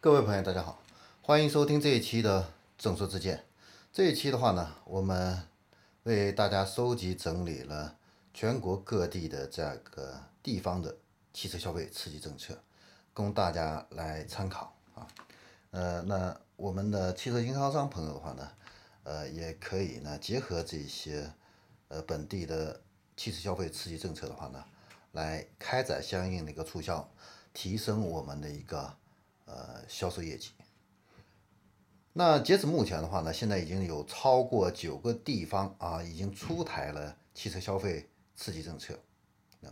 各位朋友，大家好，欢迎收听这一期的《正说之见》。这一期的话呢，我们为大家收集整理了全国各地的这个地方的汽车消费刺激政策，供大家来参考啊。呃，那我们的汽车经销商朋友的话呢，呃，也可以呢结合这些呃本地的汽车消费刺激政策的话呢，来开展相应的一个促销，提升我们的一个呃销售业绩。那截止目前的话呢，现在已经有超过九个地方啊，已经出台了汽车消费刺激政策啊。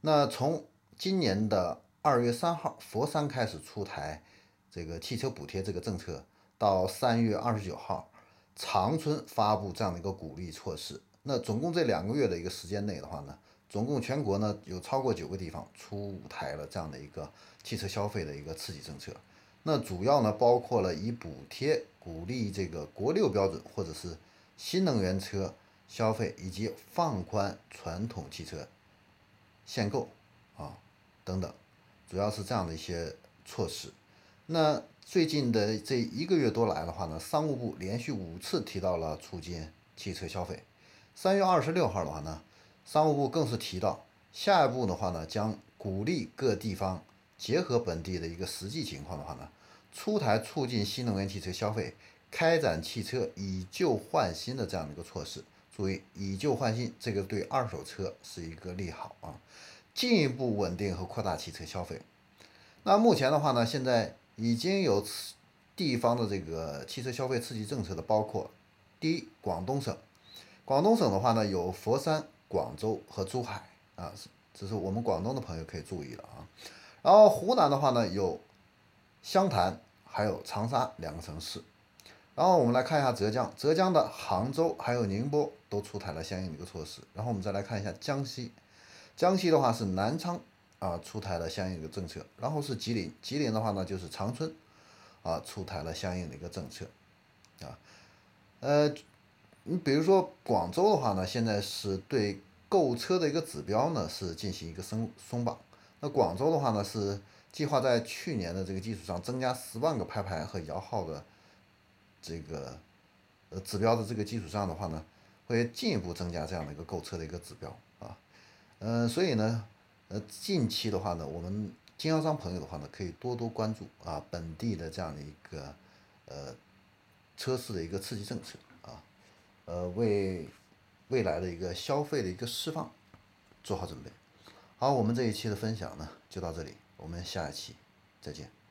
那从今年的二月三号，佛山开始出台这个汽车补贴这个政策，到三月二十九号，长春发布这样的一个鼓励措施。那总共这两个月的一个时间内的话呢，总共全国呢有超过九个地方出台了这样的一个汽车消费的一个刺激政策。那主要呢包括了以补贴鼓励这个国六标准或者是新能源车消费，以及放宽传统汽车限购啊等等，主要是这样的一些措施。那最近的这一个月多来的话呢，商务部连续五次提到了促进汽车消费。三月二十六号的话呢，商务部更是提到，下一步的话呢，将鼓励各地方。结合本地的一个实际情况的话呢，出台促进新能源汽车消费、开展汽车以旧换新的这样的一个措施。注意，以旧换新，这个对二手车是一个利好啊，进一步稳定和扩大汽车消费。那目前的话呢，现在已经有地方的这个汽车消费刺激政策的，包括第一，广东省，广东省的话呢，有佛山、广州和珠海啊，这是我们广东的朋友可以注意了啊。然后湖南的话呢，有湘潭，还有长沙两个城市。然后我们来看一下浙江，浙江的杭州还有宁波都出台了相应的一个措施。然后我们再来看一下江西，江西的话是南昌啊出台了相应的一个政策。然后是吉林，吉林的话呢就是长春啊出台了相应的一个政策啊。呃，你比如说广州的话呢，现在是对购车的一个指标呢是进行一个松松绑。那广州的话呢，是计划在去年的这个基础上增加十万个拍牌和摇号的这个呃指标的这个基础上的话呢，会进一步增加这样的一个购车的一个指标啊，嗯，所以呢，呃，近期的话呢，我们经销商朋友的话呢，可以多多关注啊本地的这样的一个呃车市的一个刺激政策，呃，为未来的一个消费的一个释放做好准备。好，我们这一期的分享呢就到这里，我们下一期再见。